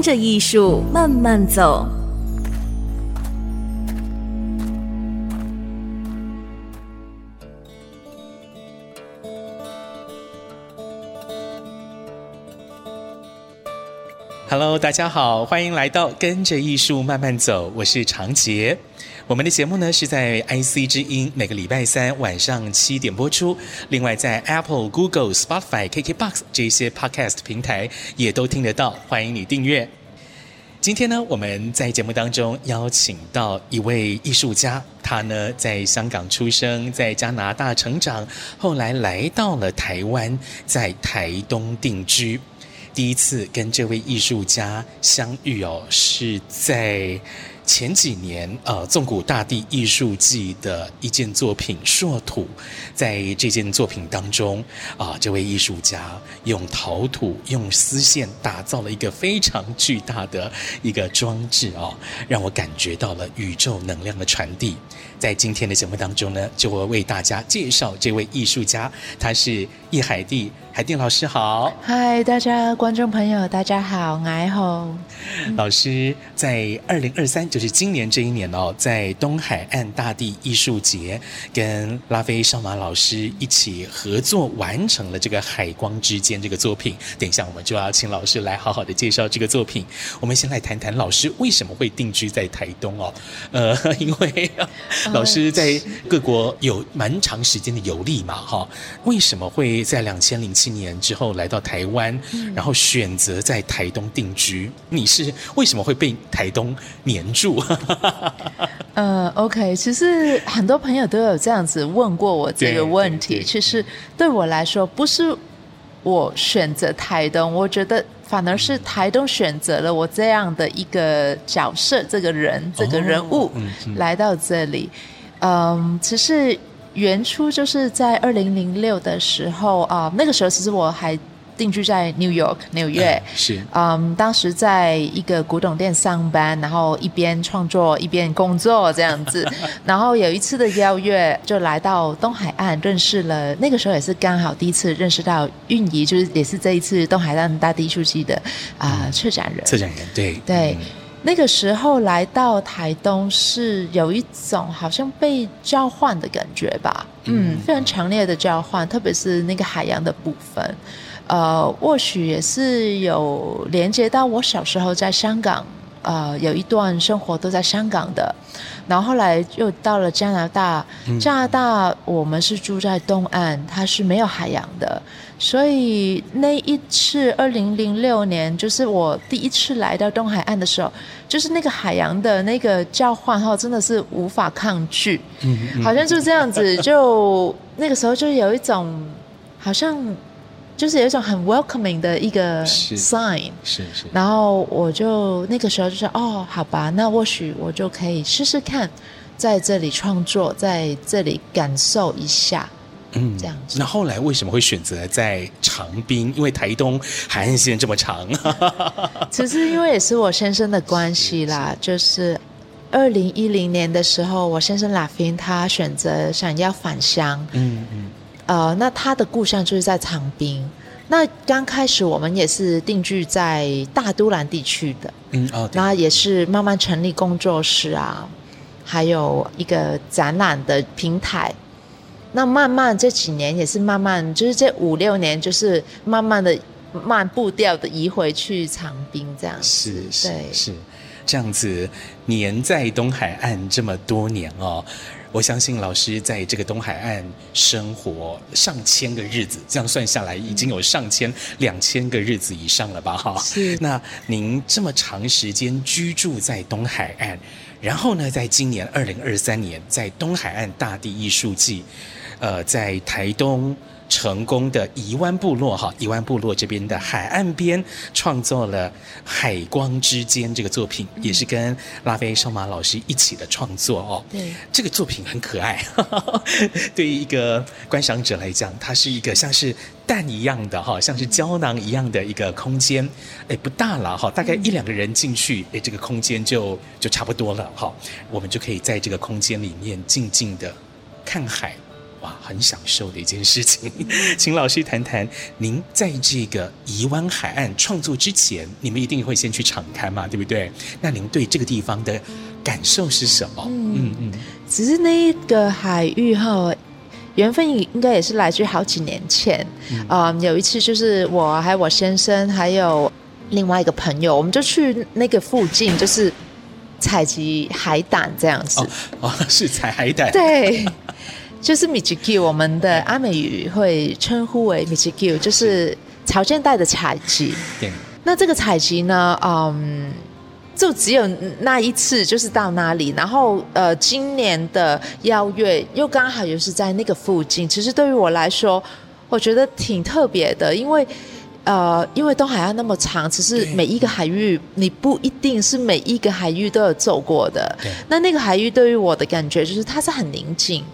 跟着艺术慢慢走。Hello，大家好，欢迎来到跟着艺术慢慢走，我是长杰。我们的节目呢是在 IC 之音每个礼拜三晚上七点播出，另外在 Apple、Google、Spotify、KKBox 这些 Podcast 平台也都听得到，欢迎你订阅。今天呢，我们在节目当中邀请到一位艺术家，他呢在香港出生，在加拿大成长，后来来到了台湾，在台东定居。第一次跟这位艺术家相遇哦，是在前几年呃，纵谷大地艺术季的一件作品《硕土》。在这件作品当中啊、呃，这位艺术家用陶土、用丝线打造了一个非常巨大的一个装置哦，让我感觉到了宇宙能量的传递。在今天的节目当中呢，就会为大家介绍这位艺术家，他是易海蒂。海蒂老师好，嗨，大家观众朋友，大家好，爱好。老师在二零二三，就是今年这一年哦，在东海岸大地艺术节，跟拉菲少马老师一起合作完成了这个《海光之间》这个作品。等一下，我们就要请老师来好好的介绍这个作品。我们先来谈谈老师为什么会定居在台东哦？呃，因为老师在各国有蛮长时间的游历嘛，哈，为什么会在两千零七年之后来到台湾，然后选择在台东定居？你是为什么会被台东黏住？呃，OK，其实很多朋友都有这样子问过我这个问题。其实对我来说，不是我选择台东，我觉得反而是台东选择了我这样的一个角色，这个人，这个人物来到这里。嗯，其实。原初就是在二零零六的时候啊、呃，那个时候其实我还定居在 New York 纽约，是，嗯，当时在一个古董店上班，然后一边创作一边工作这样子，然后有一次的邀约就来到东海岸，认识了，那个时候也是刚好第一次认识到运仪，就是也是这一次东海岸大地书记的啊、呃、策展人，策展人对。对。嗯。那个时候来到台东是有一种好像被召唤的感觉吧，嗯，非常强烈的召唤，特别是那个海洋的部分，呃，或许也是有连接到我小时候在香港，呃，有一段生活都在香港的，然后后来又到了加拿大，加拿大我们是住在东岸，它是没有海洋的。所以那一次，二零零六年，就是我第一次来到东海岸的时候，就是那个海洋的那个召唤，哈，真的是无法抗拒。好像就这样子，就那个时候就有一种，好像就是有一种很 welcoming 的一个 sign。是是，是。然后我就那个时候就说，哦，好吧，那或许我就可以试试看，在这里创作，在这里感受一下。嗯，这样子。那后来为什么会选择在长滨？因为台东海岸线这么长。其实因为也是我先生的关系啦，是是就是二零一零年的时候，我先生拉菲他选择想要返乡。嗯嗯。呃，那他的故乡就是在长滨。那刚开始我们也是定居在大都兰地区的。嗯哦。那也是慢慢成立工作室啊，还有一个展览的平台。那慢慢这几年也是慢慢，就是这五六年，就是慢慢的慢步调的移回去长滨这样。是是是，这样子黏在东海岸这么多年哦，我相信老师在这个东海岸生活上千个日子，这样算下来已经有上千两千个日子以上了吧？哈，是。那您这么长时间居住在东海岸，然后呢，在今年二零二三年在东海岸大地艺术季。呃，在台东成功的宜湾部落哈，宜湾部落这边的海岸边创作了《海光之间》这个作品，也是跟拉菲少马老师一起的创作哦。对，这个作品很可爱，对于一个观赏者来讲，它是一个像是蛋一样的哈，像是胶囊一样的一个空间，哎，不大了哈，大概一两个人进去，哎，这个空间就就差不多了哈，我们就可以在这个空间里面静静的看海。哇，很享受的一件事情，请老师谈谈，您在这个宜湾海岸创作之前，你们一定会先去敞开嘛，对不对？那您对这个地方的感受是什么？嗯嗯，嗯只是那一个海域哈，缘分应该也是来自于好几年前，啊、嗯嗯，有一次就是我还有我先生还有另外一个朋友，我们就去那个附近，就是采集海胆这样子。哦，哦是采海胆。对。就是米吉 Q，我们的阿美语会称呼为米吉 Q，就是潮间带的采集。对。那这个采集呢，嗯，就只有那一次，就是到那里。然后，呃，今年的邀约又刚好又是在那个附近。其实对于我来说，我觉得挺特别的，因为，呃，因为东海岸那么长，其实每一个海域你不一定是每一个海域都有走过的。那那个海域对于我的感觉就是它是很宁静。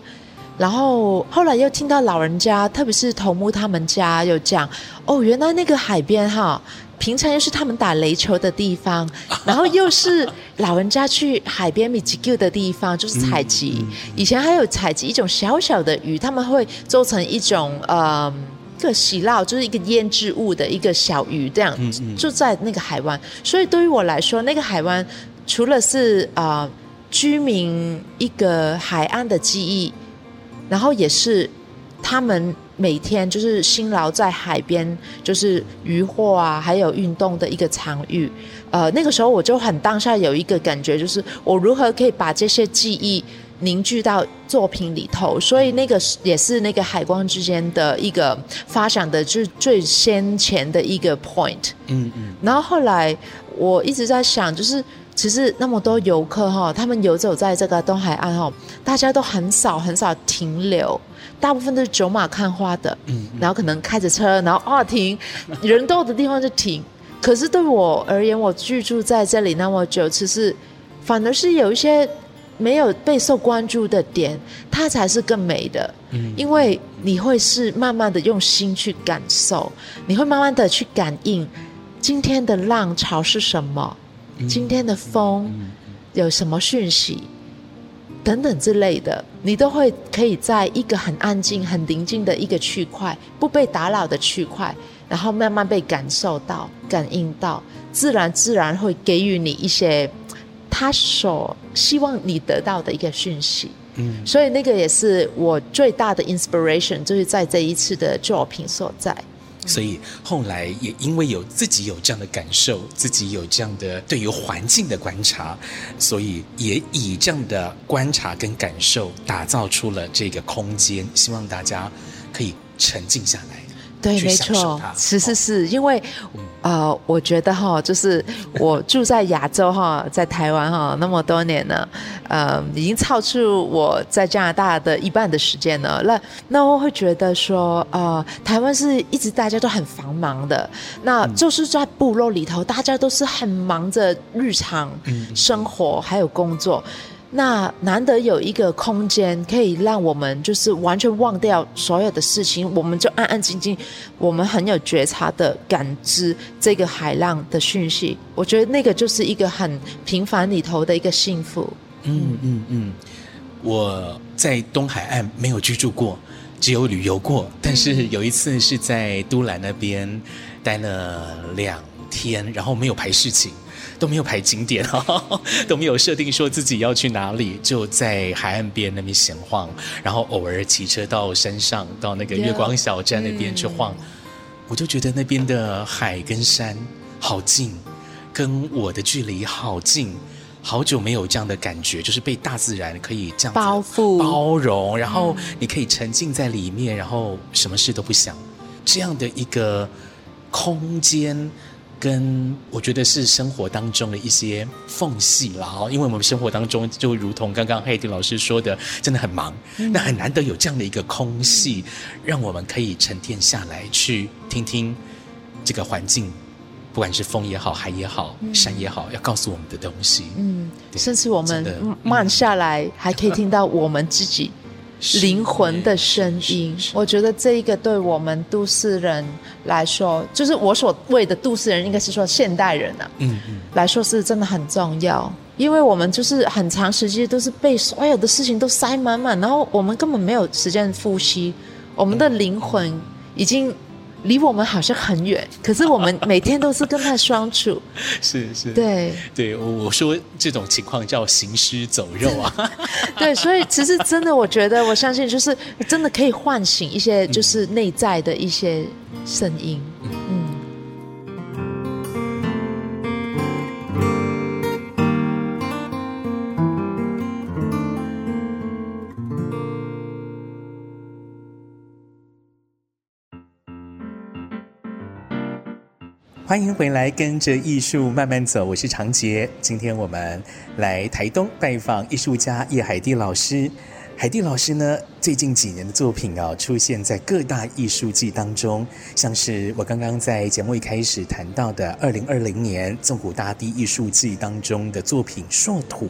然后后来又听到老人家，特别是头目他们家有讲，哦，原来那个海边哈，平常又是他们打雷球的地方，然后又是老人家去海边米吉 Q 的地方，就是采集。嗯嗯、以前还有采集一种小小的鱼，他们会做成一种呃一个喜酪，就是一个腌制物的一个小鱼，这样、嗯嗯、就在那个海湾。所以对于我来说，那个海湾除了是啊、呃、居民一个海岸的记忆。然后也是，他们每天就是辛劳在海边，就是渔获啊，还有运动的一个场域。呃，那个时候我就很当下有一个感觉，就是我如何可以把这些记忆凝聚到作品里头。所以那个也是那个海光之间的一个发展的，就是最先前的一个 point。嗯嗯。然后后来我一直在想，就是。其实那么多游客哈，他们游走在这个东海岸哈，大家都很少很少停留，大部分都是走马看花的，嗯，然后可能开着车，然后哦停，人多的地方就停。可是对我而言，我居住在这里那么久，其实反而是有一些没有备受关注的点，它才是更美的，嗯，因为你会是慢慢的用心去感受，你会慢慢的去感应今天的浪潮是什么。今天的风有什么讯息？等等之类的，你都会可以在一个很安静、很宁静的一个区块，不被打扰的区块，然后慢慢被感受到、感应到，自然自然会给予你一些他所希望你得到的一个讯息。嗯，所以那个也是我最大的 inspiration，就是在这一次的作品所在。所以后来也因为有自己有这样的感受，自己有这样的对于环境的观察，所以也以这样的观察跟感受打造出了这个空间，希望大家可以沉静下来。对，没错，是是是，因为，呃，我觉得哈，就是我住在亚洲哈，在台湾哈那么多年了，呃，已经超出我在加拿大的一半的时间了。那那我会觉得说，呃，台湾是一直大家都很繁忙的，那就是在部落里头，大家都是很忙着日常生活还有工作。那难得有一个空间，可以让我们就是完全忘掉所有的事情，我们就安安静静，我们很有觉察的感知这个海浪的讯息。我觉得那个就是一个很平凡里头的一个幸福。嗯嗯嗯，我在东海岸没有居住过，只有旅游过，但是有一次是在都兰那边待了两天，然后没有排事情。都没有排景点哈，都没有设定说自己要去哪里，就在海岸边那边闲晃，然后偶尔骑车到山上，到那个月光小站那边去晃，我就觉得那边的海跟山好近，跟我的距离好近，好久没有这样的感觉，就是被大自然可以这样包覆、包容，然后你可以沉浸在里面，然后什么事都不想，这样的一个空间。跟我觉得是生活当中的一些缝隙了哦，因为我们生活当中就如同刚刚海迪老师说的，真的很忙，嗯、那很难得有这样的一个空隙，让我们可以沉淀下来，去听听这个环境，不管是风也好，海也好，山也好，要告诉我们的东西。嗯，甚至我们慢下来，嗯、还可以听到我们自己。灵魂的声音，我觉得这一个对我们都市人来说，就是我所谓的都市人，应该是说现代人啊，嗯嗯，来说是真的很重要，因为我们就是很长时间都是被所有的事情都塞满满，然后我们根本没有时间呼吸，我们的灵魂已经。离我们好像很远，可是我们每天都是跟他相处。是是，对对，我我说这种情况叫行尸走肉啊。对，所以其实真的，我觉得我相信，就是真的可以唤醒一些，就是内在的一些声音。嗯。欢迎回来，跟着艺术慢慢走。我是长杰。今天我们来台东拜访艺术家叶海蒂老师。海蒂老师呢，最近几年的作品啊，出现在各大艺术季当中，像是我刚刚在节目一开始谈到的二零二零年纵谷大地艺术季当中的作品《硕土》，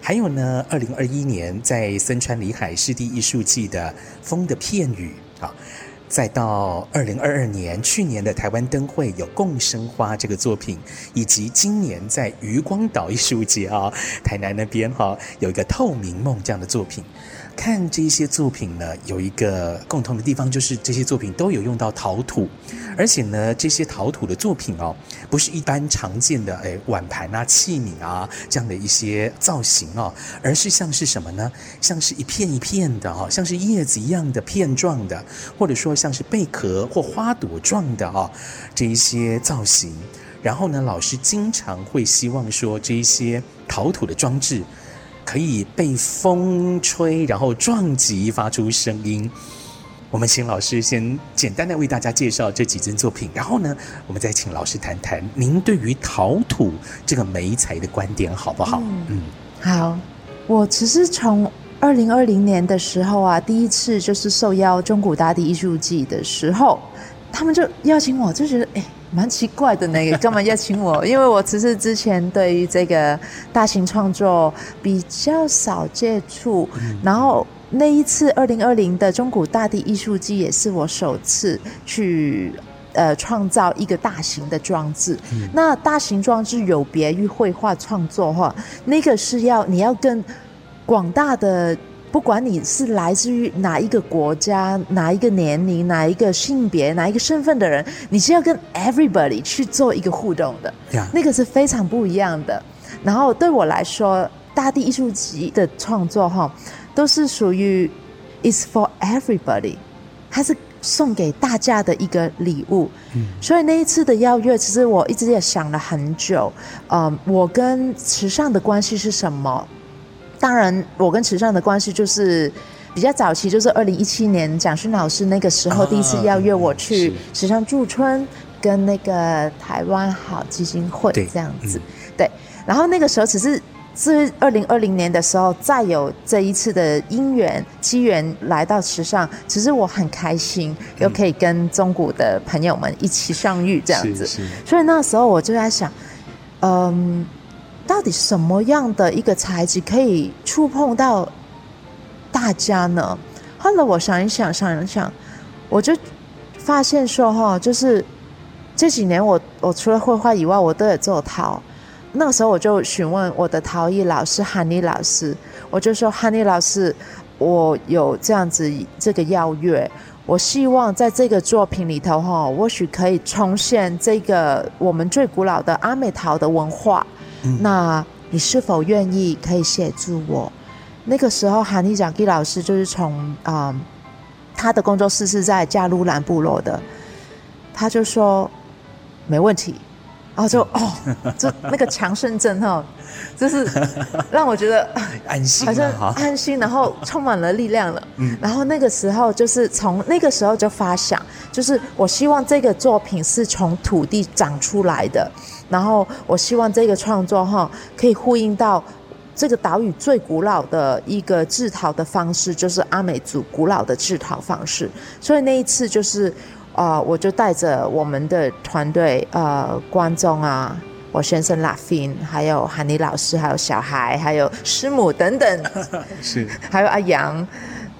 还有呢，二零二一年在森川里海湿地艺术季的《风的片语》啊。再到二零二二年，去年的台湾灯会有《共生花》这个作品，以及今年在余光岛艺术节啊，台南那边哈有一个《透明梦》这样的作品。看这些作品呢，有一个共同的地方，就是这些作品都有用到陶土，而且呢，这些陶土的作品哦，不是一般常见的诶碗盘啊、器皿啊这样的一些造型哦，而是像是什么呢？像是一片一片的哦，像是叶子一样的片状的，或者说像是贝壳或花朵状的哦，这一些造型。然后呢，老师经常会希望说，这一些陶土的装置。可以被风吹，然后撞击，发出声音。我们请老师先简单的为大家介绍这几件作品，然后呢，我们再请老师谈谈您对于陶土这个媒材的观点，好不好？嗯，嗯好。我其实从二零二零年的时候啊，第一次就是受邀中古大地艺术季的时候，他们就邀请我，就觉得哎。蛮奇怪的那个，干嘛邀请我？因为我其实之前对于这个大型创作比较少接触，然后那一次二零二零的中古大地艺术季也是我首次去呃创造一个大型的装置。那大型装置有别于绘画创作哈，那个是要你要跟广大的。不管你是来自于哪一个国家、哪一个年龄、哪一个性别、哪一个身份的人，你是要跟 everybody 去做一个互动的.那个是非常不一样的。然后对我来说，大地艺术集的创作哈，都是属于 is for everybody，它是送给大家的一个礼物。嗯，所以那一次的邀约，其实我一直也想了很久。嗯，我跟时尚的关系是什么？当然，我跟池上的关系就是比较早期，就是二零一七年蒋勋老师那个时候第一次邀约我去池上驻村，跟那个台湾好基金会这样子。对，然后那个时候只是是二零二零年的时候，再有这一次的因缘机缘来到池上，其实我很开心，又可以跟中古的朋友们一起相遇这样子。所以那时候我就在想，嗯。到底什么样的一个材质可以触碰到大家呢？后来我想一想，想一想，我就发现说，哈，就是这几年我我除了绘画以外，我都有做陶。那个时候我就询问我的陶艺老师韩妮老师，我就说韩妮老师，我有这样子这个邀约，我希望在这个作品里头，哈，或许可以重现这个我们最古老的阿美陶的文化。那你是否愿意可以协助我？那个时候，韩立讲给老师就是从啊、他的工作室是在加鲁兰部落的，他就说没问题，然后就哦，就那个强身针哦，就是让我觉得 安心，好像安心，然后充满了力量了。然后那个时候就是从那个时候就发想，就是我希望这个作品是从土地长出来的，然后我希望这个创作哈可以呼应到这个岛屿最古老的一个制陶的方式，就是阿美族古老的制陶方式。所以那一次就是，呃，我就带着我们的团队，呃，观众啊。我先生拉菲，还有韩尼老师，还有小孩，还有师母等等，是，还有阿阳，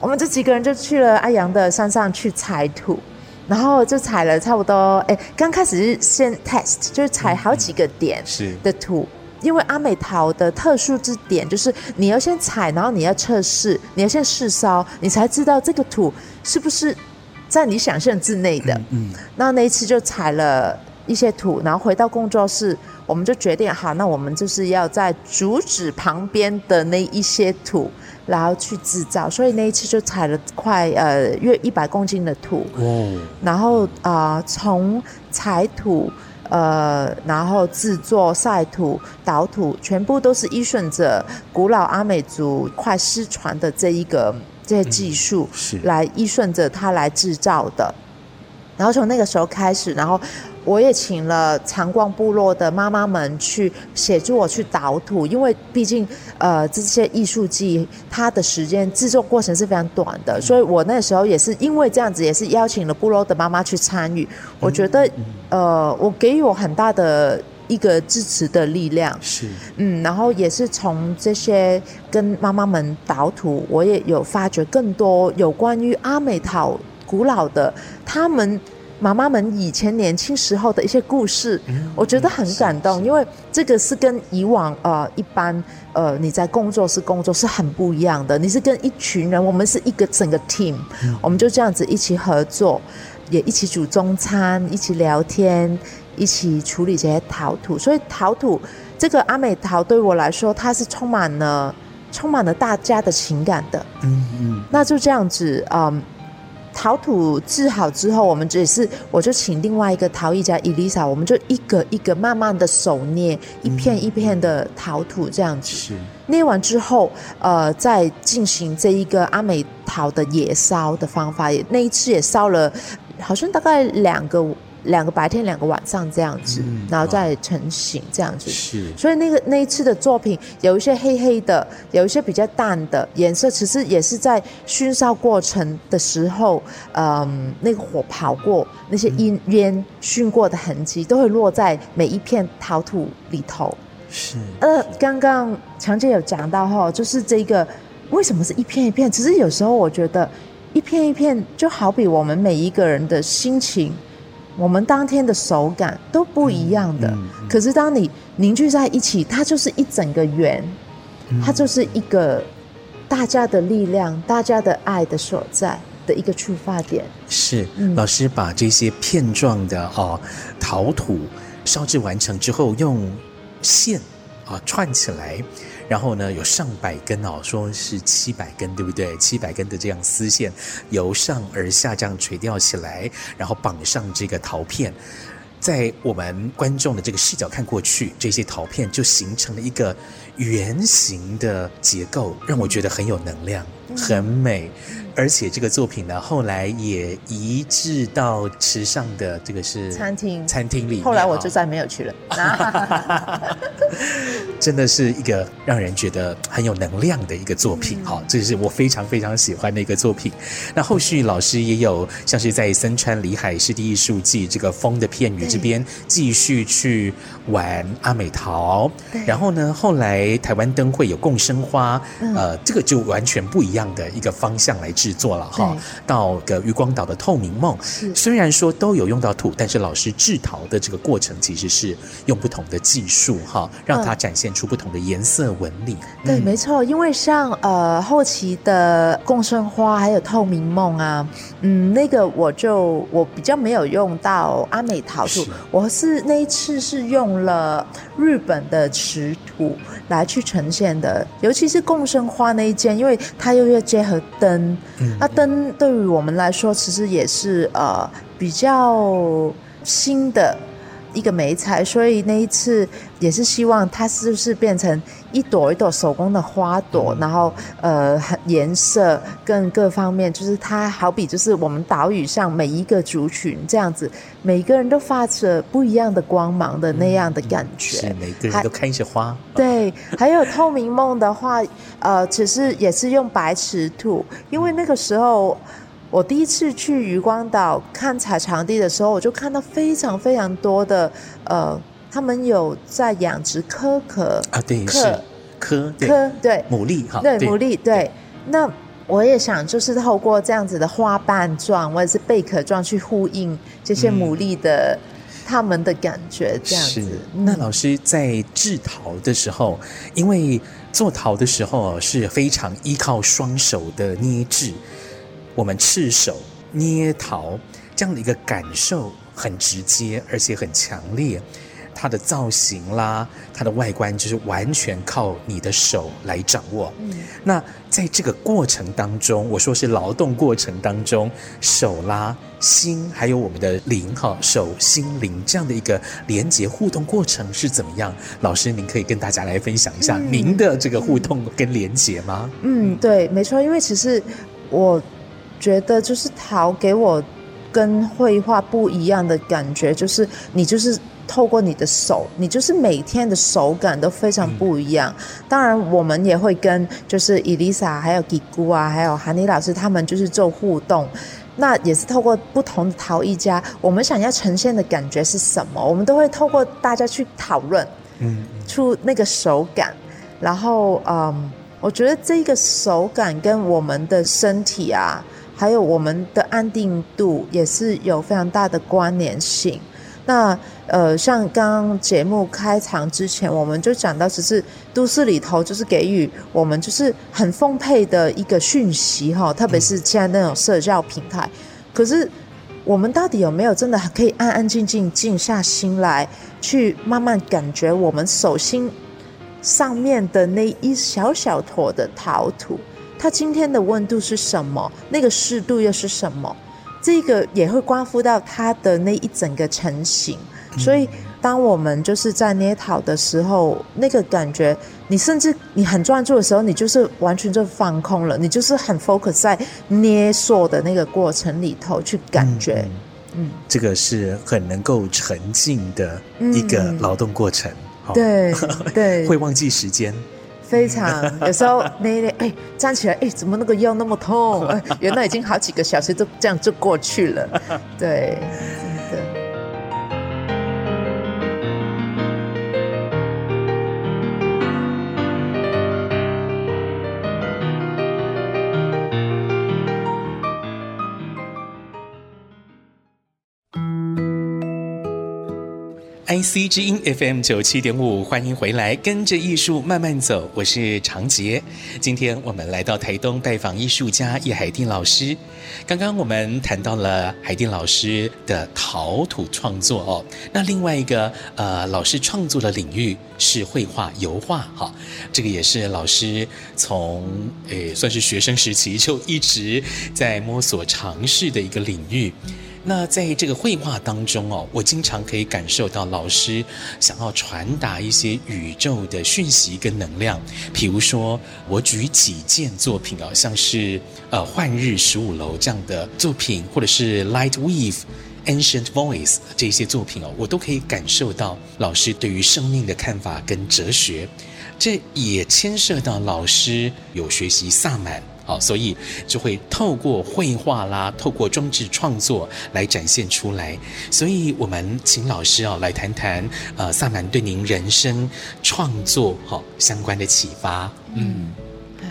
我们这几个人就去了阿阳的山上去采土，然后就采了差不多，哎，刚开始是先 test，就是采好几个点是。的土，是因为阿美陶的特殊之点就是你要先采，然后你要测试，你要先试烧，你才知道这个土是不是在你想象之内的。嗯，那那一次就采了一些土，然后回到工作室。我们就决定好，那我们就是要在竹子旁边的那一些土，然后去制造。所以那一次就采了快呃约一百公斤的土，哦，然后啊、呃、从采土呃，然后制作晒土、捣土，全部都是依顺着古老阿美族快失传的这一个这些技术，是来依顺着它来制造的。然后从那个时候开始，然后。我也请了长光部落的妈妈们去协助我去导土，因为毕竟呃这些艺术季它的时间制作过程是非常短的，所以我那时候也是因为这样子，也是邀请了部落的妈妈去参与。我觉得呃我给予我很大的一个支持的力量，是嗯，然后也是从这些跟妈妈们导土，我也有发掘更多有关于阿美陶古老的他们。妈妈们以前年轻时候的一些故事，我觉得很感动，因为这个是跟以往呃一般呃你在工作室工作是很不一样的。你是跟一群人，我们是一个整个 team，我们就这样子一起合作，也一起煮中餐，一起聊天，一起处理这些陶土。所以陶土这个阿美陶对我来说，它是充满了充满了大家的情感的。嗯嗯，那就这样子嗯。陶土制好之后，我们只是我就请另外一个陶艺家伊丽莎，我们就一个一个慢慢的手捏，一片一片的陶土这样子。是捏完之后，呃，再进行这一个阿美陶的野烧的方法，也那一次也烧了，好像大概两个。两个白天，两个晚上这样子，嗯、然后再成型这样子。是，所以那个那一次的作品有一些黑黑的，有一些比较淡的颜色，其实也是在熏烧过程的时候，嗯，那个火跑过，那些烟烟熏过的痕迹都会落在每一片陶土里头。是。呃，刚刚强姐有讲到哈，就是这个为什么是一片一片？其实有时候我觉得一片一片就好比我们每一个人的心情。我们当天的手感都不一样的，嗯嗯、可是当你凝聚在一起，它就是一整个圆，嗯、它就是一个大家的力量、大家的爱的所在的一个出发点。是，嗯、老师把这些片状的哦陶土烧制完成之后，用线啊串起来。然后呢，有上百根哦，说是七百根，对不对？七百根的这样丝线由上而下这样垂钓起来，然后绑上这个陶片，在我们观众的这个视角看过去，这些陶片就形成了一个圆形的结构，让我觉得很有能量，很美。而且这个作品呢，后来也移植到池上的这个是餐厅餐厅里。后来我就再没有去了。真的是一个让人觉得很有能量的一个作品，哈、嗯，这是我非常非常喜欢的一个作品。那后续老师也有像是在森川里海湿地艺术季这个风的片语这边继续去玩阿美陶，对。然后呢，后来台湾灯会有共生花，嗯、呃，这个就完全不一样的一个方向来制作了哈。到个渔光岛的透明梦，虽然说都有用到土，但是老师制陶的这个过程其实是用不同的技术哈，让它展现出不同的颜色纹理。嗯、对，没错，因为像呃后期的共生花还有透明梦啊，嗯，那个我就我比较没有用到阿美陶土，是我是那一次是用了日本的瓷土来去呈现的，尤其是共生花那一件，因为它又要结合灯。那灯对于我们来说，其实也是呃比较新的一个媒材，所以那一次也是希望它是不是变成一朵一朵手工的花朵，嗯、然后呃颜色跟各方面，就是它好比就是我们岛屿上每一个族群这样子，每个人都发着不一样的光芒的那样的感觉，嗯、是每个人都开着花。对，还有透明梦的话，呃，其实也是用白瓷土，因为那个时候。我第一次去渔光岛看采场地的时候，我就看到非常非常多的呃，他们有在养殖可可啊，对，是科科对牡蛎哈，对牡蛎对。那我也想就是透过这样子的花瓣状或者是贝壳状去呼应这些牡蛎的他们的感觉，这样子。是。那老师在制陶的时候，因为做陶的时候是非常依靠双手的捏制。我们赤手捏陶这样的一个感受很直接，而且很强烈。它的造型啦，它的外观就是完全靠你的手来掌握。嗯，那在这个过程当中，我说是劳动过程当中，手啦、心还有我们的灵哈，手心灵这样的一个连接互动过程是怎么样？老师，您可以跟大家来分享一下您的这个互动跟连接吗？嗯，对，没错，因为其实我。觉得就是陶给我跟绘画不一样的感觉，就是你就是透过你的手，你就是每天的手感都非常不一样。当然，我们也会跟就是伊丽莎、还有吉姑啊，还有韩妮老师他们就是做互动。那也是透过不同的陶艺家，我们想要呈现的感觉是什么，我们都会透过大家去讨论，嗯，出那个手感。然后，嗯，我觉得这个手感跟我们的身体啊。还有我们的安定度也是有非常大的关联性。那呃，像刚刚节目开场之前，我们就讲到，只是都市里头就是给予我们就是很丰沛的一个讯息哈，特别是现在那种社交平台。可是我们到底有没有真的可以安安静静静下心来，去慢慢感觉我们手心上面的那一小小坨的陶土？它今天的温度是什么？那个湿度又是什么？这个也会关乎到它的那一整个成型。所以，当我们就是在捏陶的时候，那个感觉，你甚至你很专注的时候，你就是完全就放空了，你就是很 focus 在捏塑的那个过程里头去感觉。嗯，这个是很能够沉浸的一个劳动过程。对 对，会忘记时间。非常，有时候那那哎站起来哎，怎么那个腰那么痛？原来已经好几个小时都这样就过去了，对。IC 之音 FM 九七点五，欢迎回来，跟着艺术慢慢走。我是长杰，今天我们来到台东拜访艺术家叶海定老师。刚刚我们谈到了海定老师的陶土创作哦，那另外一个呃老师创作的领域是绘画油画哈，这个也是老师从诶算是学生时期就一直在摸索尝试的一个领域。那在这个绘画当中哦，我经常可以感受到老师想要传达一些宇宙的讯息跟能量。比如说，我举几件作品啊，像是呃《幻日十五楼》这样的作品，或者是《Light Weave》、《Ancient Voice》这些作品哦，我都可以感受到老师对于生命的看法跟哲学。这也牵涉到老师有学习萨满。好，所以就会透过绘画啦，透过装置创作来展现出来。所以我们请老师啊来谈谈，呃，萨满对您人生创作好相关的启发。嗯，好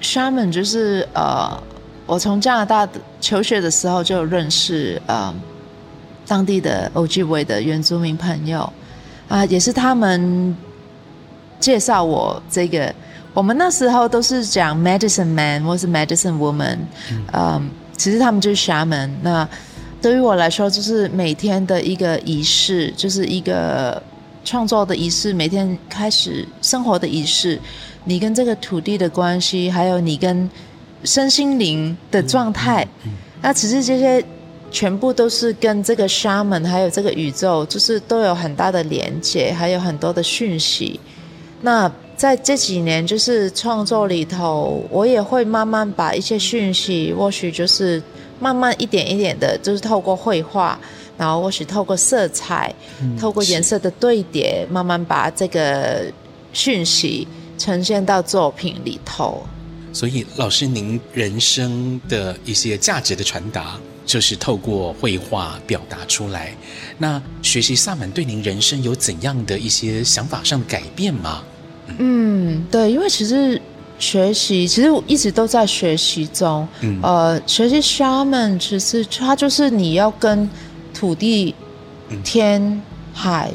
，Shaman 就是呃，我从加拿大求学的时候就认识呃当地的欧吉维的原住民朋友啊，也是他们介绍我这个。我们那时候都是讲 medicine man 或是 medicine woman，嗯，um, 其实他们就是 shaman。那对于我来说，就是每天的一个仪式，就是一个创作的仪式，每天开始生活的仪式。你跟这个土地的关系，还有你跟身心灵的状态，嗯嗯嗯、那其实这些全部都是跟这个 shaman 还有这个宇宙，就是都有很大的连接，还有很多的讯息。那在这几年就是创作里头，我也会慢慢把一些讯息，或许就是慢慢一点一点的，就是透过绘画，然后或许透过色彩，嗯、透过颜色的对叠，慢慢把这个讯息呈现到作品里头。所以，老师，您人生的一些价值的传达，就是透过绘画表达出来。那学习萨满对您人生有怎样的一些想法上的改变吗？嗯，嗯对，因为其实学习，其实我一直都在学习中。嗯，呃，学习萨满，其实它就是你要跟土地、天、海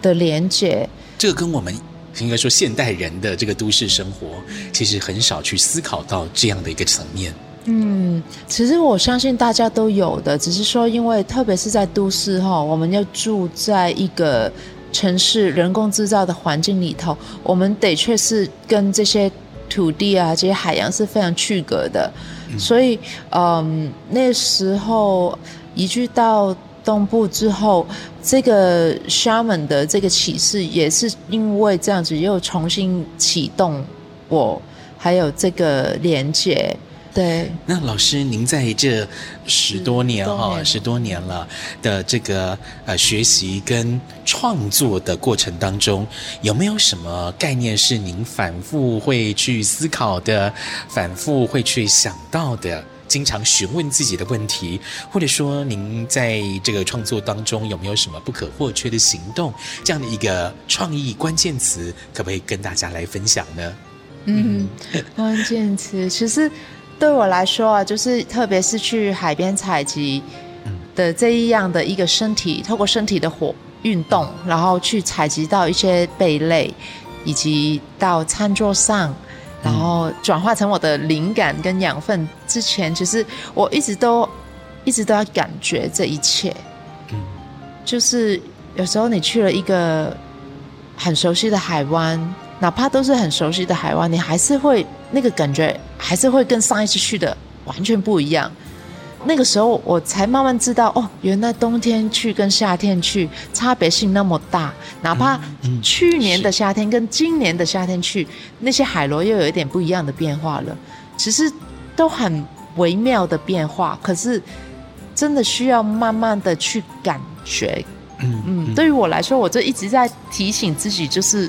的连接。这个跟我们。应该说，现代人的这个都市生活，其实很少去思考到这样的一个层面。嗯，其实我相信大家都有的，只是说，因为特别是在都市哈，我们要住在一个城市人工制造的环境里头，我们的确是跟这些土地啊、这些海洋是非常区隔的。嗯、所以，嗯，那时候移居到东部之后，这个 shaman 的这个启示也是因为这样子，又重新启动我，还有这个连接。对，那老师，您在这十多年哈、哦，十多年了的这个呃学习跟创作的过程当中，有没有什么概念是您反复会去思考的，反复会去想到的？经常询问自己的问题，或者说您在这个创作当中有没有什么不可或缺的行动？这样的一个创意关键词，可不可以跟大家来分享呢？嗯，关键词其实对我来说啊，就是特别是去海边采集的这一样的一个身体，透过身体的活运动，然后去采集到一些贝类，以及到餐桌上。然后转化成我的灵感跟养分。之前其实我一直都一直都要感觉这一切，就是有时候你去了一个很熟悉的海湾，哪怕都是很熟悉的海湾，你还是会那个感觉还是会跟上一次去的完全不一样。那个时候我才慢慢知道，哦，原来冬天去跟夏天去差别性那么大。哪怕去年的夏天跟今年的夏天去，那些海螺又有一点不一样的变化了。其实都很微妙的变化，可是真的需要慢慢的去感觉。嗯嗯，对于我来说，我就一直在提醒自己，就是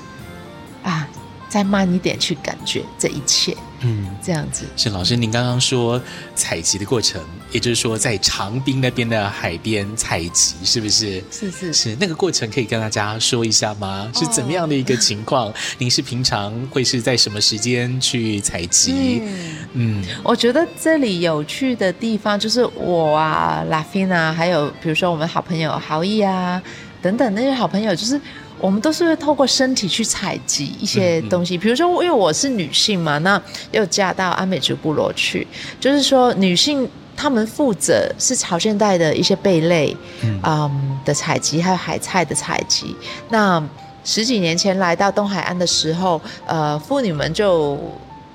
啊，再慢一点去感觉这一切。嗯，这样子是老师，您刚刚说采集的过程，也就是说在长滨那边的海边采集，是不是？是是是，那个过程可以跟大家说一下吗？是怎么样的一个情况？哦、您是平常会是在什么时间去采集？嗯，嗯我觉得这里有趣的地方就是我啊，拉菲娜，还有比如说我们好朋友豪毅啊等等那些好朋友，就是。我们都是会透过身体去采集一些东西，比如说，因为我是女性嘛，那又嫁到阿美族部落去，就是说，女性她们负责是潮间带的一些贝类，嗯，嗯的采集，还有海菜的采集。那十几年前来到东海岸的时候，呃，妇女们就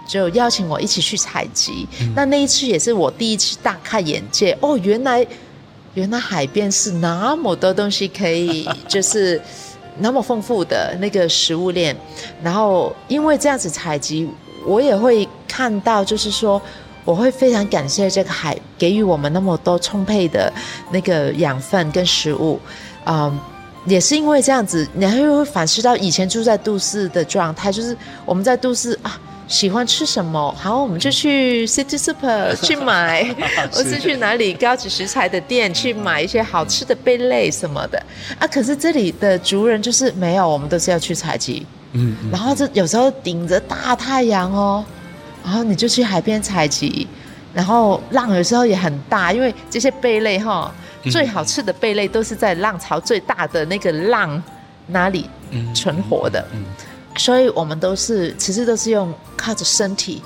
就邀请我一起去采集。嗯、那那一次也是我第一次大开眼界，哦，原来原来海边是那么多东西可以，就是。那么丰富的那个食物链，然后因为这样子采集，我也会看到，就是说，我会非常感谢这个海给予我们那么多充沛的那个养分跟食物，嗯，也是因为这样子，你还会反思到以前住在都市的状态，就是我们在都市啊。喜欢吃什么？好，我们就去 City Super 去买，或是去哪里高级食材的店去买一些好吃的贝类什么的啊。可是这里的族人就是没有，我们都是要去采集。嗯，然后这有时候顶着大太阳哦，然后你就去海边采集，然后浪有时候也很大，因为这些贝类哈，最好吃的贝类都是在浪潮最大的那个浪哪里存活的。嗯。所以我们都是，其实都是用靠着身体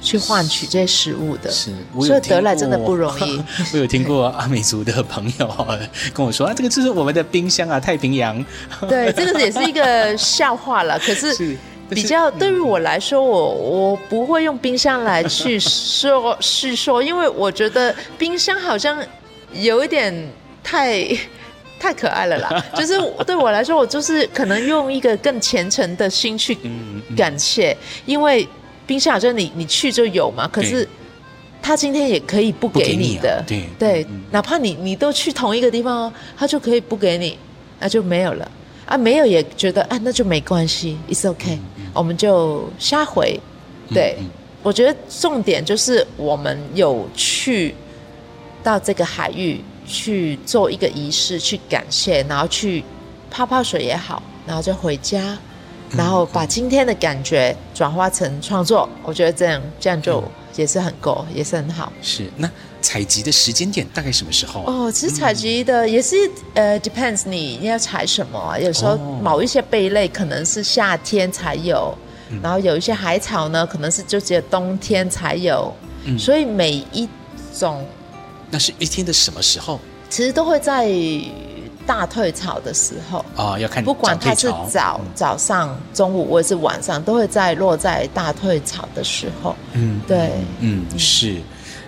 去换取这些食物的，是，所以得来真的不容易。我有听过阿美族的朋友 跟我说啊，这个就是我们的冰箱啊，太平洋。对，这个也是一个笑话了。可是比较对于我来说，我我不会用冰箱来去说叙说，因为我觉得冰箱好像。有一点太太可爱了啦。就是对我来说，我就是可能用一个更虔诚的心去感谢，嗯嗯、因为冰箱好像你你去就有嘛，可是他今天也可以不给你的，你啊、对，对，哪怕你你都去同一个地方哦，他就可以不给你，那就没有了。啊，没有也觉得啊，那就没关系，it's 嗯、我们就下回，对。我觉得重点就是我们有去到这个海域去做一个仪式，去感谢，然后去泡泡水也好，然后就回家，然后把今天的感觉转化成创作。我觉得这样这样就也是很够，也是很好。是，那采集的时间点大概什么时候啊？哦，其实采集的也是呃，depends 你你要采什么，有时候某一些贝类可能是夏天才有。然后有一些海草呢，可能是就只有冬天才有，嗯、所以每一种，那是一天的什么时候？其实都会在大退潮的时候啊、哦，要看不管它是早、嗯、早上、中午或者是晚上，都会在落在大退潮的时候。嗯，对，嗯，是。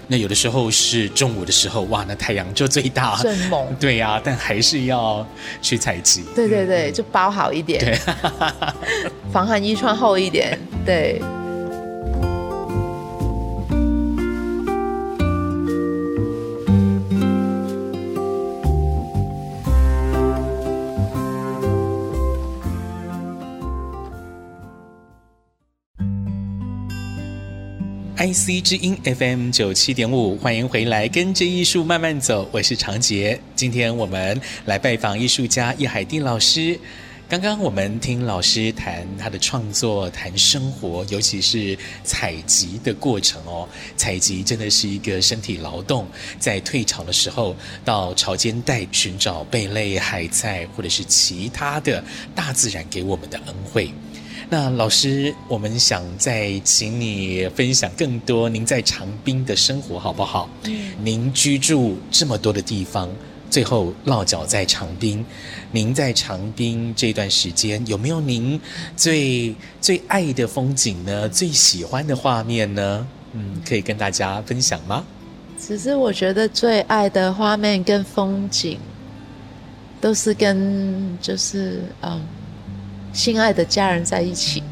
那有的时候是中午的时候，哇，那太阳就最大，最猛。对呀、啊，但还是要去采集。对对对，嗯、就包好一点，对，防寒衣穿厚一点，对。IC 之音 FM 九七点五，欢迎回来，跟着艺术慢慢走。我是长杰，今天我们来拜访艺术家叶海地老师。刚刚我们听老师谈他的创作，谈生活，尤其是采集的过程哦。采集真的是一个身体劳动，在退潮的时候到潮间带寻找贝类、海菜，或者是其他的大自然给我们的恩惠。那老师，我们想再请你分享更多您在长滨的生活，好不好？嗯。您居住这么多的地方，最后落脚在长滨。您在长滨这段时间，有没有您最最爱的风景呢？最喜欢的画面呢？嗯，可以跟大家分享吗？其实我觉得最爱的画面跟风景，都是跟就是嗯。心爱的家人在一起，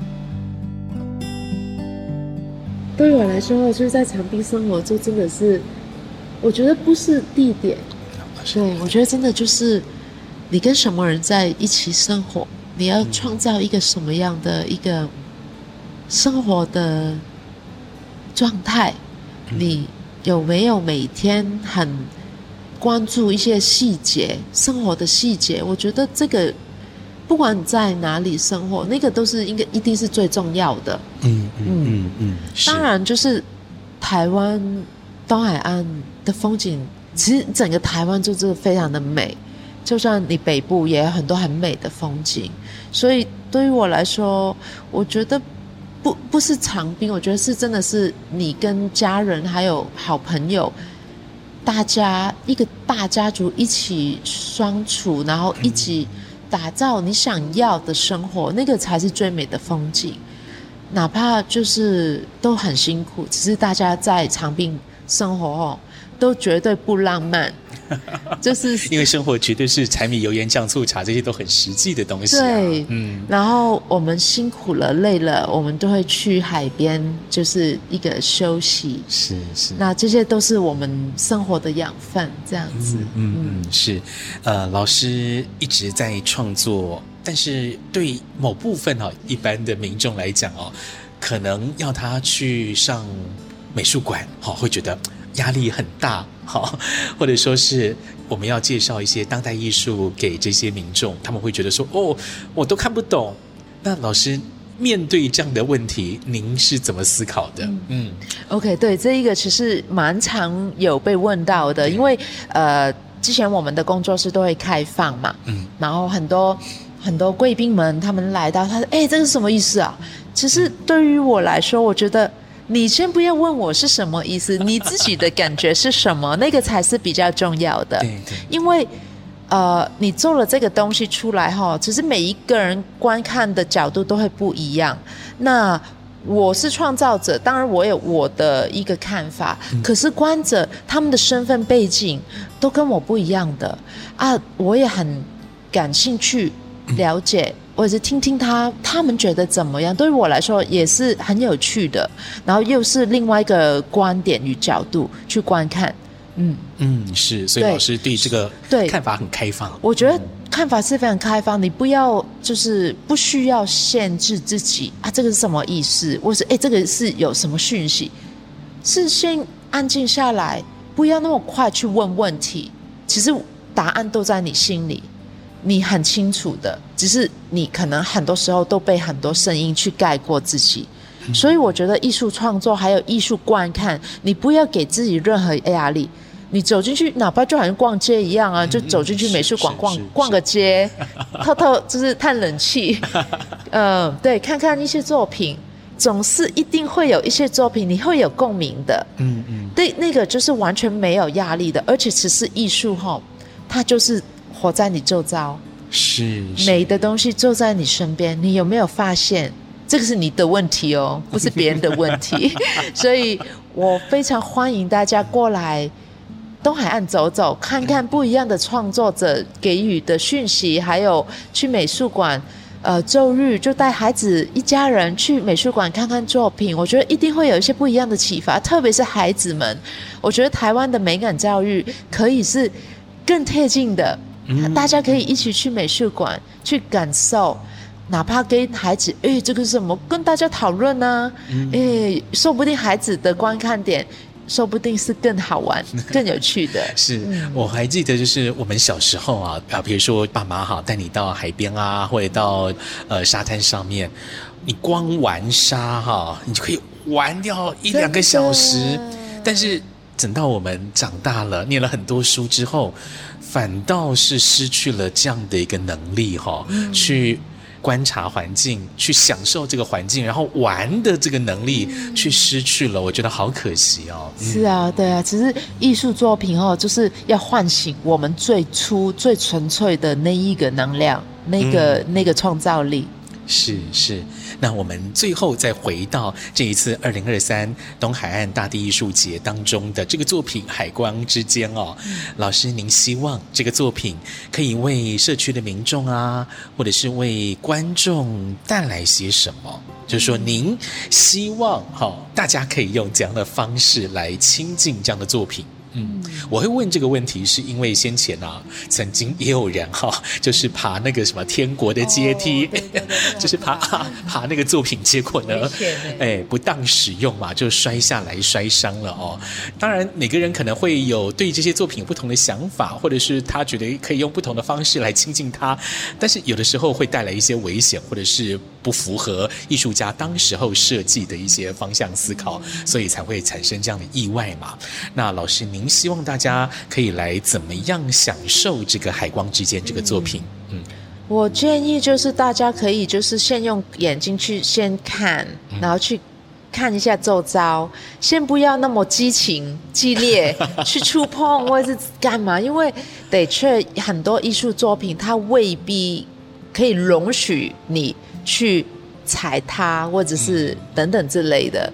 对于我来说，就是在长滨生活，就真的是，我觉得不是地点，对，我觉得真的就是你跟什么人在一起生活，你要创造一个什么样的一个生活的状态，你有没有每天很关注一些细节，生活的细节？我觉得这个。不管你在哪里生活，那个都是应该一定是最重要的。嗯嗯嗯嗯。当然，就是台湾东海岸的风景，其实整个台湾就是非常的美。就算你北部也有很多很美的风景，所以对于我来说，我觉得不不是长滨，我觉得是真的是你跟家人还有好朋友，大家一个大家族一起相处，然后一起。打造你想要的生活，那个才是最美的风景。哪怕就是都很辛苦，只是大家在长病生活哦，都绝对不浪漫。就是 因为生活绝对是柴米油盐酱醋茶，这些都很实际的东西啊。对，嗯。然后我们辛苦了、累了，我们都会去海边，就是一个休息。是是。那这些都是我们生活的养分，这样子。嗯嗯，嗯，是。呃，老师一直在创作，但是对某部分哈一般的民众来讲哦，可能要他去上美术馆，哈，会觉得压力很大。好，或者说是我们要介绍一些当代艺术给这些民众，他们会觉得说：“哦，我都看不懂。”那老师面对这样的问题，您是怎么思考的？嗯，嗯，OK，对，这一个其实蛮常有被问到的，因为呃，之前我们的工作室都会开放嘛，嗯，然后很多很多贵宾们他们来到，他说：“哎，这是什么意思啊？”其实对于我来说，我觉得。你先不要问我是什么意思，你自己的感觉是什么？那个才是比较重要的。对对。因为，呃，你做了这个东西出来哈，其实每一个人观看的角度都会不一样。那我是创造者，当然我有我的一个看法，嗯、可是观者他们的身份背景都跟我不一样的啊，我也很感兴趣了解，嗯、或者是听听他他们觉得怎么样，对于我来说也是很有趣的，然后又是另外一个观点与角度去观看，嗯嗯是，所以老师对这个对看法很开放，我觉得。看法是非常开放，你不要就是不需要限制自己啊，这个是什么意思？或是哎，这个是有什么讯息？是先安静下来，不要那么快去问问题。其实答案都在你心里，你很清楚的，只是你可能很多时候都被很多声音去盖过自己。嗯。所以我觉得艺术创作还有艺术观看，你不要给自己任何压力。你走进去，哪怕就好像逛街一样啊，就走进去美术馆逛逛个街，透透就是叹冷气。嗯、呃，对，看看一些作品，总是一定会有一些作品你会有共鸣的。嗯嗯，对，那个就是完全没有压力的，而且其实艺术哈，它就是活在你周遭，是，是美的东西就在你身边，你有没有发现？这个是你的问题哦，不是别人的问题。所以我非常欢迎大家过来。东海岸走走，看看不一样的创作者给予的讯息，还有去美术馆，呃，周日就带孩子一家人去美术馆看看作品，我觉得一定会有一些不一样的启发，特别是孩子们，我觉得台湾的美感教育可以是更贴近的，大家可以一起去美术馆去感受，哪怕跟孩子，哎，这个是什么？跟大家讨论呢？哎，说不定孩子的观看点。说不定是更好玩、更有趣的。是，我还记得，就是我们小时候啊，啊，比如说爸妈哈带你到海边啊，或者到呃沙滩上面，你光玩沙哈，你就可以玩掉一两个小时。但是等到我们长大了，念了很多书之后，反倒是失去了这样的一个能力哈，去。观察环境，去享受这个环境，然后玩的这个能力，去失去了，我觉得好可惜哦。嗯、是啊，对啊，其实艺术作品哦，就是要唤醒我们最初、最纯粹的那一个能量，那个、嗯、那个创造力。是是，那我们最后再回到这一次二零二三东海岸大地艺术节当中的这个作品《海光之间》哦，老师，您希望这个作品可以为社区的民众啊，或者是为观众带来些什么？就是说，您希望哈、哦，大家可以用这样的方式来亲近这样的作品。嗯，我会问这个问题，是因为先前啊，曾经也有人哈、哦，就是爬那个什么天国的阶梯，哦、就是爬爬那个作品，结果呢，哎，不当使用嘛，就摔下来摔伤了哦。当然，每个人可能会有对这些作品有不同的想法，或者是他觉得可以用不同的方式来亲近他，但是有的时候会带来一些危险，或者是不符合艺术家当时候设计的一些方向思考，所以才会产生这样的意外嘛。那老师您。希望大家可以来怎么样享受这个海光之间这个作品？嗯，我建议就是大家可以就是先用眼睛去先看，然后去看一下周遭，先不要那么激情激烈 去触碰或者是干嘛，因为的确很多艺术作品它未必可以容许你去踩它或者是等等之类的。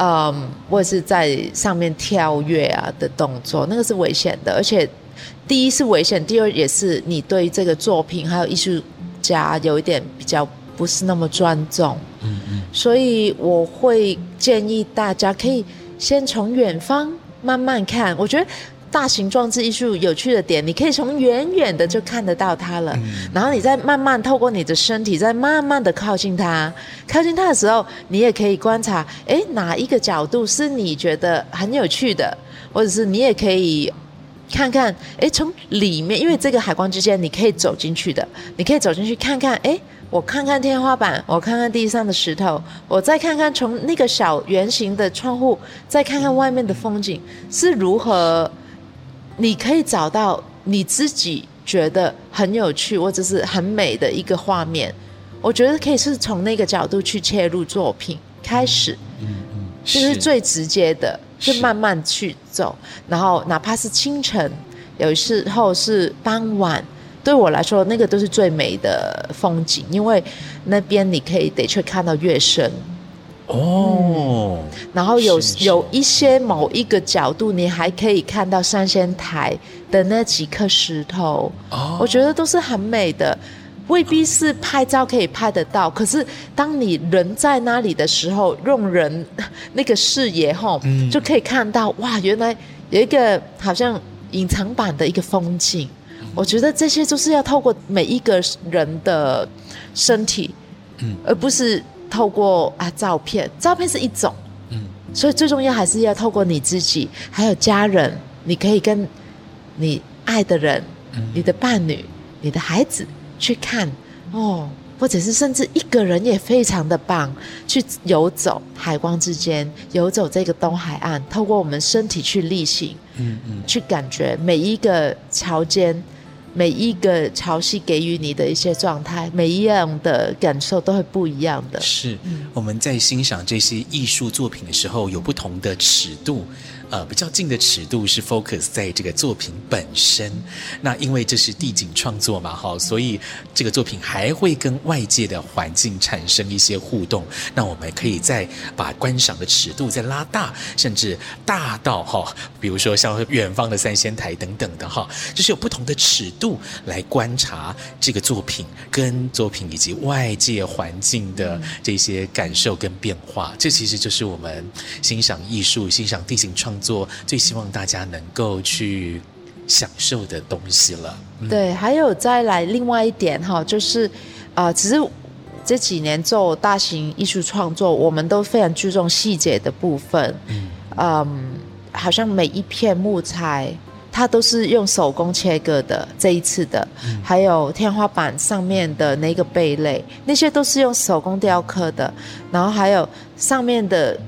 嗯，或者是在上面跳跃啊的动作，那个是危险的。而且，第一是危险，第二也是你对这个作品还有艺术家有一点比较不是那么尊重。嗯嗯。所以我会建议大家可以先从远方慢慢看。我觉得。大型装置艺术有趣的点，你可以从远远的就看得到它了，嗯、然后你再慢慢透过你的身体，再慢慢的靠近它。靠近它的时候，你也可以观察，诶，哪一个角度是你觉得很有趣的，或者是你也可以看看，诶，从里面，因为这个海光之间你可以走进去的，你可以走进去看看，诶，我看看天花板，我看看地上的石头，我再看看从那个小圆形的窗户，再看看外面的风景是如何。你可以找到你自己觉得很有趣或者是很美的一个画面，我觉得可以是从那个角度去切入作品开始，嗯嗯，这是最直接的，就慢慢去走，然后哪怕是清晨，有时候是傍晚，对我来说那个都是最美的风景，因为那边你可以得去看到月升。哦、嗯，然后有有一些某一个角度，你还可以看到三仙台的那几颗石头，哦，我觉得都是很美的。未必是拍照可以拍得到，可是当你人在那里的时候，用人那个视野吼，嗯，就可以看到哇，原来有一个好像隐藏版的一个风景。我觉得这些都是要透过每一个人的身体，嗯，而不是透过啊照片，照片是一种，嗯，所以最重要还是要透过你自己，还有家人，你可以跟你爱的人，你的伴侣，你的孩子。去看。哦，或者是甚至一个人也非常的棒，去游走海光之间，游走这个东海岸，透过我们身体去力行，嗯嗯，去感觉每一个潮间，每一个潮汐给予你的一些状态，每一样的感受都会不一样的。是，我们在欣赏这些艺术作品的时候，有不同的尺度。呃，比较近的尺度是 focus 在这个作品本身。那因为这是地景创作嘛，哈，所以这个作品还会跟外界的环境产生一些互动。那我们可以再把观赏的尺度再拉大，甚至大到哈，比如说像远方的三仙台等等的哈，就是有不同的尺度来观察这个作品跟作品以及外界环境的这些感受跟变化。这其实就是我们欣赏艺术、欣赏地景创。做最希望大家能够去享受的东西了。嗯、对，还有再来另外一点哈，就是啊、呃，其实这几年做大型艺术创作，我们都非常注重细节的部分。嗯，嗯，好像每一片木材，它都是用手工切割的。这一次的，嗯、还有天花板上面的那个贝类，那些都是用手工雕刻的。然后还有上面的。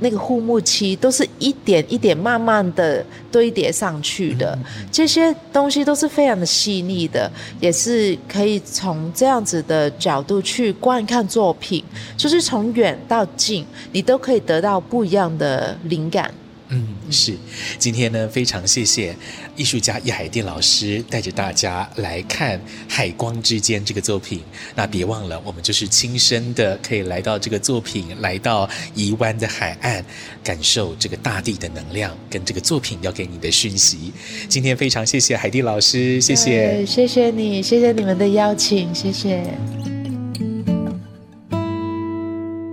那个护木漆都是一点一点慢慢的堆叠上去的，这些东西都是非常的细腻的，也是可以从这样子的角度去观看作品，就是从远到近，你都可以得到不一样的灵感。嗯，是，今天呢，非常谢谢艺术家叶海地老师带着大家来看《海光之间》这个作品。那别忘了，我们就是亲身的可以来到这个作品，来到宜湾的海岸，感受这个大地的能量跟这个作品要给你的讯息。今天非常谢谢海地老师，谢谢，谢谢你，谢谢你们的邀请，谢谢。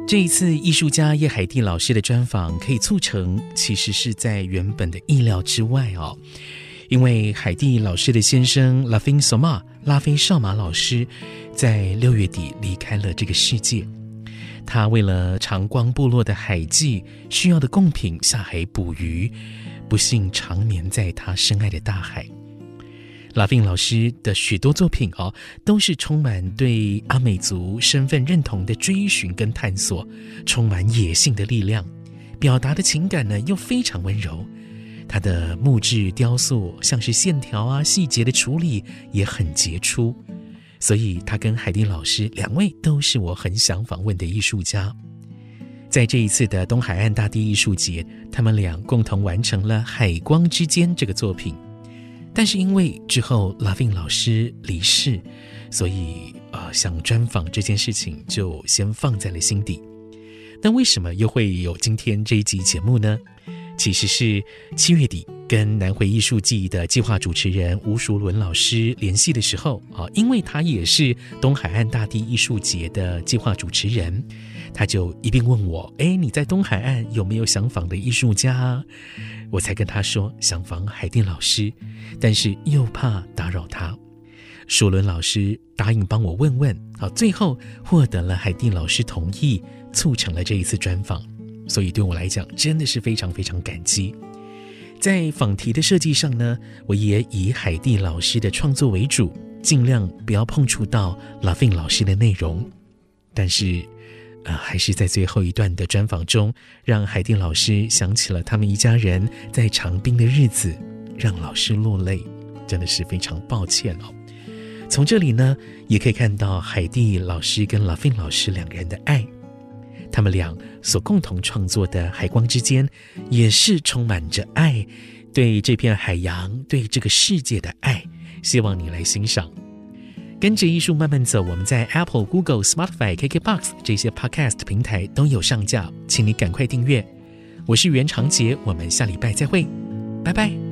这一次艺术家叶海地老师的专访可以促成，其实是在原本的意料之外哦。因为海地老师的先生拉菲索马拉菲少马老师在六月底离开了这个世界，他为了长光部落的海祭需要的贡品下海捕鱼，不幸长眠在他深爱的大海。拉菲老师的许多作品哦，都是充满对阿美族身份认同的追寻跟探索，充满野性的力量，表达的情感呢又非常温柔。他的木质雕塑，像是线条啊细节的处理也很杰出，所以他跟海蒂老师两位都是我很想访问的艺术家。在这一次的东海岸大地艺术节，他们俩共同完成了《海光之间》这个作品。但是因为之后拉菲老师离世，所以呃，想专访这件事情就先放在了心底。那为什么又会有今天这一集节目呢？其实是七月底跟南回艺术季的计划主持人吴淑伦老师联系的时候啊，因为他也是东海岸大地艺术节的计划主持人，他就一并问我：哎，你在东海岸有没有想访的艺术家？我才跟他说想访海蒂老师，但是又怕打扰他。舒伦老师答应帮我问问，好，最后获得了海蒂老师同意，促成了这一次专访。所以对我来讲，真的是非常非常感激。在访题的设计上呢，我也以海蒂老师的创作为主，尽量不要碰触到拉菲老师的内容，但是。呃，还是在最后一段的专访中，让海蒂老师想起了他们一家人在长滨的日子，让老师落泪，真的是非常抱歉哦。从这里呢，也可以看到海蒂老师跟拉菲老师两个人的爱，他们俩所共同创作的《海光之间》，也是充满着爱，对这片海洋、对这个世界的爱。希望你来欣赏。跟着艺术慢慢走，我们在 Apple、Google、Spotify、KKBox 这些 Podcast 平台都有上架，请你赶快订阅。我是袁长杰，我们下礼拜再会，拜拜。